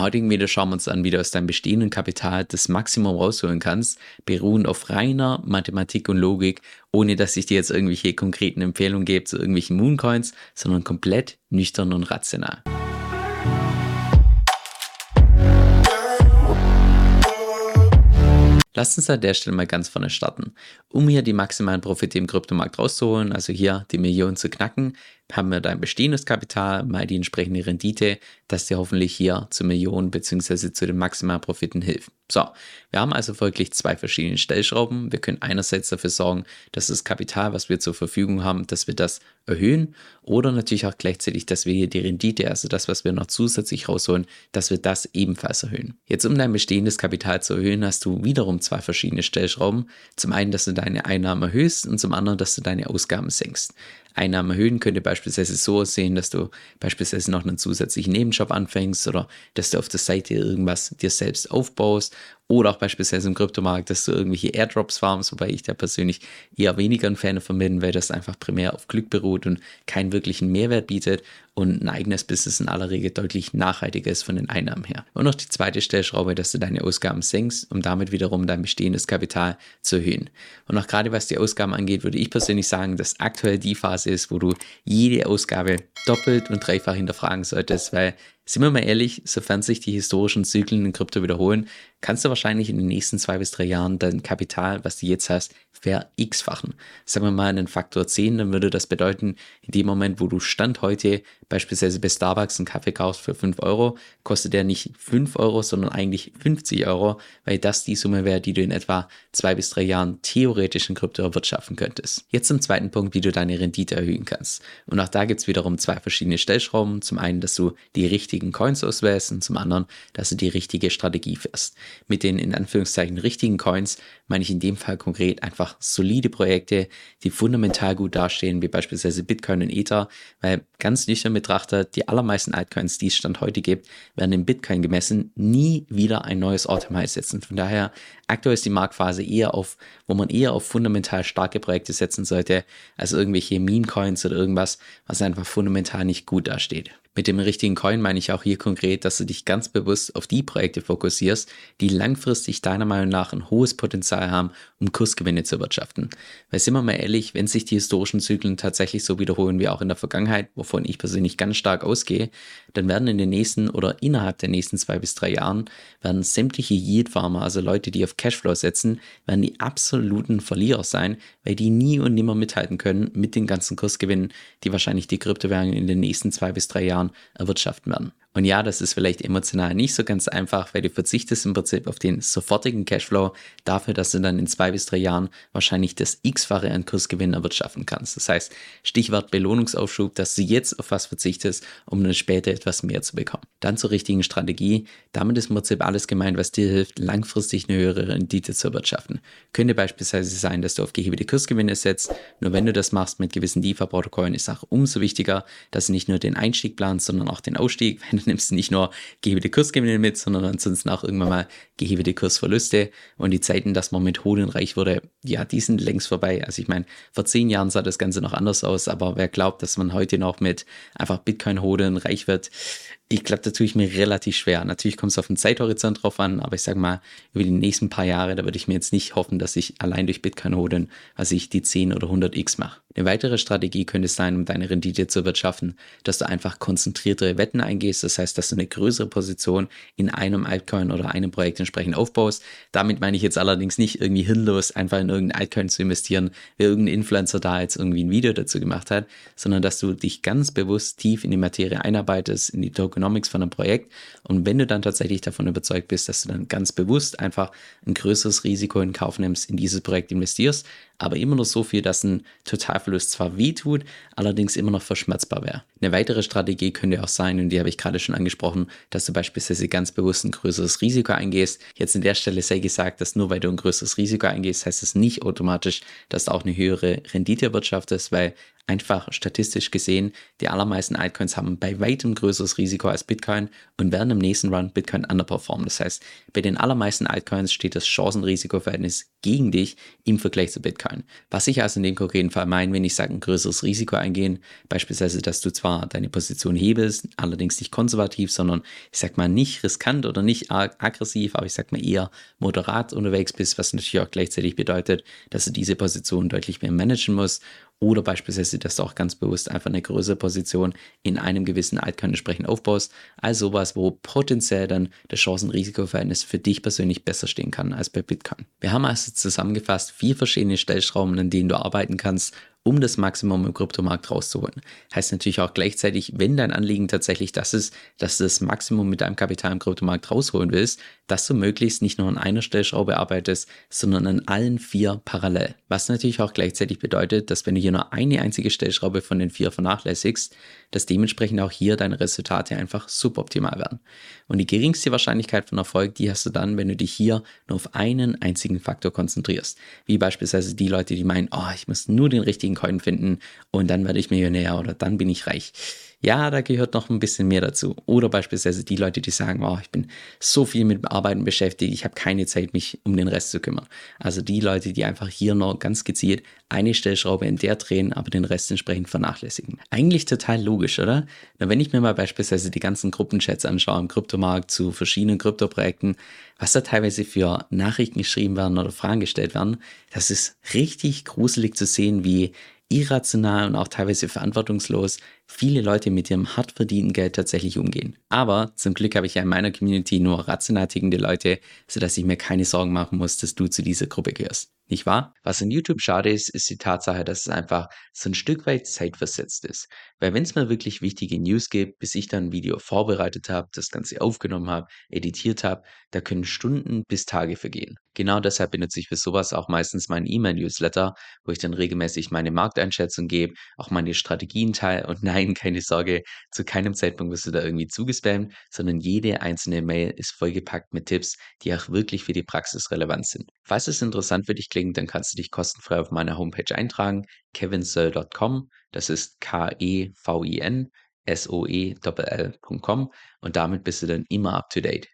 Heutigen Video schauen wir uns an, wie du aus deinem bestehenden Kapital das Maximum rausholen kannst, beruhend auf reiner Mathematik und Logik, ohne dass ich dir jetzt irgendwelche konkreten Empfehlungen gebe zu irgendwelchen Mooncoins, sondern komplett nüchtern und rational. Lasst uns an der Stelle mal ganz vorne starten. Um hier die maximalen Profite im Kryptomarkt rauszuholen, also hier die Millionen zu knacken, haben wir dein bestehendes Kapital, mal die entsprechende Rendite, das dir hoffentlich hier zu Millionen bzw. zu den maximalen Profiten hilft. So, wir haben also folglich zwei verschiedene Stellschrauben. Wir können einerseits dafür sorgen, dass das Kapital, was wir zur Verfügung haben, dass wir das erhöhen oder natürlich auch gleichzeitig, dass wir hier die Rendite, also das, was wir noch zusätzlich rausholen, dass wir das ebenfalls erhöhen. Jetzt, um dein bestehendes Kapital zu erhöhen, hast du wiederum zwei verschiedene Stellschrauben. Zum einen, dass du deine Einnahmen erhöhst und zum anderen, dass du deine Ausgaben senkst. Einnahmen erhöhen könnte beispielsweise so aussehen, dass du beispielsweise noch einen zusätzlichen Nebenjob anfängst oder dass du auf der Seite irgendwas dir selbst aufbaust oder auch beispielsweise im Kryptomarkt, dass du irgendwelche Airdrops farmst, wobei ich da persönlich eher weniger ein Fan davon bin, weil das einfach primär auf Glück beruht und keinen wirklichen Mehrwert bietet und ein eigenes Business in aller Regel deutlich nachhaltiger ist von den Einnahmen her. Und noch die zweite Stellschraube, dass du deine Ausgaben senkst, um damit wiederum dein bestehendes Kapital zu erhöhen. Und auch gerade was die Ausgaben angeht, würde ich persönlich sagen, dass aktuell die Phase ist, wo du jede Ausgabe doppelt und dreifach hinterfragen solltest, weil sind wir mal ehrlich, sofern sich die historischen Zyklen in Krypto wiederholen, kannst du wahrscheinlich in den nächsten zwei bis drei Jahren dein Kapital, was du jetzt hast, ver x-fachen. Sagen wir mal einen Faktor 10, dann würde das bedeuten, in dem Moment, wo du Stand heute beispielsweise bei Starbucks einen Kaffee kaufst für 5 Euro, kostet der nicht 5 Euro, sondern eigentlich 50 Euro, weil das die Summe wäre, die du in etwa zwei bis drei Jahren theoretisch in Krypto erwirtschaften könntest. Jetzt zum zweiten Punkt, wie du deine Rendite erhöhen kannst. Und auch da gibt es wiederum zwei verschiedene Stellschrauben. Zum einen, dass du die richtigen Coins auswählst und zum anderen, dass du die richtige Strategie fährst. Mit den in Anführungszeichen richtigen Coins meine ich in dem Fall konkret einfach solide Projekte, die fundamental gut dastehen, wie beispielsweise Bitcoin und Ether, weil ganz nüchtern betrachtet, die allermeisten Altcoins, die es Stand heute gibt, werden in Bitcoin gemessen nie wieder ein neues All-Time-High setzen. Von daher, aktuell ist die Marktphase eher auf, wo man eher auf fundamental starke Projekte setzen sollte, als irgendwelche Meme-Coins oder irgendwas, was einfach fundamental nicht gut dasteht. Mit dem richtigen Coin meine ich auch hier konkret, dass du dich ganz bewusst auf die Projekte fokussierst, die langfristig deiner Meinung nach ein hohes Potenzial haben, um Kursgewinne zu erwirtschaften. Weil sind wir mal ehrlich, wenn sich die historischen Zyklen tatsächlich so wiederholen wie auch in der Vergangenheit, wovon ich persönlich ganz stark ausgehe, dann werden in den nächsten oder innerhalb der nächsten zwei bis drei Jahren werden sämtliche Yield-Farmer, also Leute, die auf Cashflow setzen, werden die absoluten Verlierer sein, weil die nie und nimmer mithalten können mit den ganzen Kursgewinnen, die wahrscheinlich die Kryptowährungen in den nächsten zwei bis drei Jahren Jahren erwirtschaften werden. Und ja, das ist vielleicht emotional nicht so ganz einfach, weil du verzichtest im Prinzip auf den sofortigen Cashflow dafür, dass du dann in zwei bis drei Jahren wahrscheinlich das x-fache an Kursgewinn erwirtschaften kannst. Das heißt, Stichwort Belohnungsaufschub, dass du jetzt auf was verzichtest, um dann später etwas mehr zu bekommen. Dann zur richtigen Strategie. Damit ist im Prinzip alles gemeint, was dir hilft, langfristig eine höhere Rendite zu erwirtschaften. Könnte beispielsweise sein, dass du auf gehebelte Kursgewinne setzt. Nur wenn du das machst mit gewissen DeFi-Protokollen, ist auch umso wichtiger, dass du nicht nur den Einstieg planst, sondern auch den Ausstieg. Wenn du nimmst nicht nur gehebete Kursgewinne mit, sondern ansonsten auch irgendwann mal gehebete Kursverluste. Und die Zeiten, dass man mit Hoden reich wurde, ja, die sind längst vorbei. Also ich meine, vor zehn Jahren sah das Ganze noch anders aus, aber wer glaubt, dass man heute noch mit einfach Bitcoin-Hoden reich wird, ich glaube, da tue ich mir relativ schwer. Natürlich kommt es auf den Zeithorizont drauf an, aber ich sage mal, über die nächsten paar Jahre, da würde ich mir jetzt nicht hoffen, dass ich allein durch Bitcoin holen, also ich die 10 oder 100 X mache. Eine weitere Strategie könnte sein, um deine Rendite zu wirtschaften, dass du einfach konzentriertere Wetten eingehst. Das heißt, dass du eine größere Position in einem Altcoin oder einem Projekt entsprechend aufbaust. Damit meine ich jetzt allerdings nicht irgendwie hinlos einfach in irgendein Altcoin zu investieren, wie irgendein Influencer da jetzt irgendwie ein Video dazu gemacht hat, sondern dass du dich ganz bewusst tief in die Materie einarbeitest, in die Tokenomics von einem Projekt. Und wenn du dann tatsächlich davon überzeugt bist, dass du dann ganz bewusst einfach ein größeres Risiko in Kauf nimmst, in dieses Projekt investierst, aber immer noch so viel, dass ein Totalverlust zwar wehtut, allerdings immer noch verschmerzbar wäre. Eine weitere Strategie könnte auch sein, und die habe ich gerade schon angesprochen, dass du beispielsweise ganz bewusst ein größeres Risiko eingehst. Jetzt an der Stelle sei gesagt, dass nur weil du ein größeres Risiko eingehst, heißt es nicht automatisch, dass du auch eine höhere Rendite erwirtschaftest, weil Einfach statistisch gesehen, die allermeisten Altcoins haben bei weitem größeres Risiko als Bitcoin und werden im nächsten Run Bitcoin underperformen. Das heißt, bei den allermeisten Altcoins steht das Chancen-Risiko-Verhältnis gegen dich im Vergleich zu Bitcoin. Was ich also in dem konkreten Fall meine, wenn ich sage, ein größeres Risiko eingehen, beispielsweise, dass du zwar deine Position hebelst, allerdings nicht konservativ, sondern ich sag mal nicht riskant oder nicht aggressiv, aber ich sag mal eher moderat unterwegs bist, was natürlich auch gleichzeitig bedeutet, dass du diese Position deutlich mehr managen musst oder beispielsweise, dass du auch ganz bewusst einfach eine größere Position in einem gewissen Altcoin entsprechend aufbaust. Also sowas, wo potenziell dann das Chancen-Risiko-Verhältnis für dich persönlich besser stehen kann als bei Bitcoin. Wir haben also zusammengefasst vier verschiedene Stellschrauben, an denen du arbeiten kannst, um das Maximum im Kryptomarkt rauszuholen. Heißt natürlich auch gleichzeitig, wenn dein Anliegen tatsächlich das ist, dass du das Maximum mit deinem Kapital im Kryptomarkt rausholen willst, dass du möglichst nicht nur an einer Stellschraube arbeitest, sondern an allen vier parallel. Was natürlich auch gleichzeitig bedeutet, dass wenn du hier nur eine einzige Stellschraube von den vier vernachlässigst, dass dementsprechend auch hier deine Resultate einfach suboptimal werden. Und die geringste Wahrscheinlichkeit von Erfolg, die hast du dann, wenn du dich hier nur auf einen einzigen Faktor konzentrierst. Wie beispielsweise die Leute, die meinen, oh, ich muss nur den richtigen Coin finden und dann werde ich Millionär oder dann bin ich reich. Ja, da gehört noch ein bisschen mehr dazu. Oder beispielsweise die Leute, die sagen, oh, ich bin so viel mit Arbeiten beschäftigt, ich habe keine Zeit, mich um den Rest zu kümmern. Also die Leute, die einfach hier noch ganz gezielt eine Stellschraube in der drehen, aber den Rest entsprechend vernachlässigen. Eigentlich total logisch, oder? Na, wenn ich mir mal beispielsweise die ganzen Gruppenchats anschaue im Kryptomarkt zu verschiedenen Kryptoprojekten, was da teilweise für Nachrichten geschrieben werden oder Fragen gestellt werden, das ist richtig gruselig zu sehen, wie irrational und auch teilweise verantwortungslos viele Leute mit ihrem hart verdienten Geld tatsächlich umgehen. Aber zum Glück habe ich ja in meiner Community nur rational tickende Leute, sodass ich mir keine Sorgen machen muss, dass du zu dieser Gruppe gehörst. Nicht wahr? Was in YouTube schade ist, ist die Tatsache, dass es einfach so ein Stück weit zeitversetzt ist. Weil wenn es mal wirklich wichtige News gibt, bis ich dann ein Video vorbereitet habe, das Ganze aufgenommen habe, editiert habe, da können Stunden bis Tage vergehen. Genau deshalb benutze ich für sowas auch meistens meinen E-Mail-Newsletter, wo ich dann regelmäßig meine Markteinschätzung gebe, auch meine Strategien teile und nein, keine Sorge, zu keinem Zeitpunkt wirst du da irgendwie zugespammt, sondern jede einzelne Mail ist vollgepackt mit Tipps, die auch wirklich für die Praxis relevant sind. Falls es interessant für dich klingt, dann kannst du dich kostenfrei auf meiner Homepage eintragen, kevinsoe.com, das ist K-E-V-I-N, S-O-E-L-L.com und damit bist du dann immer up to date.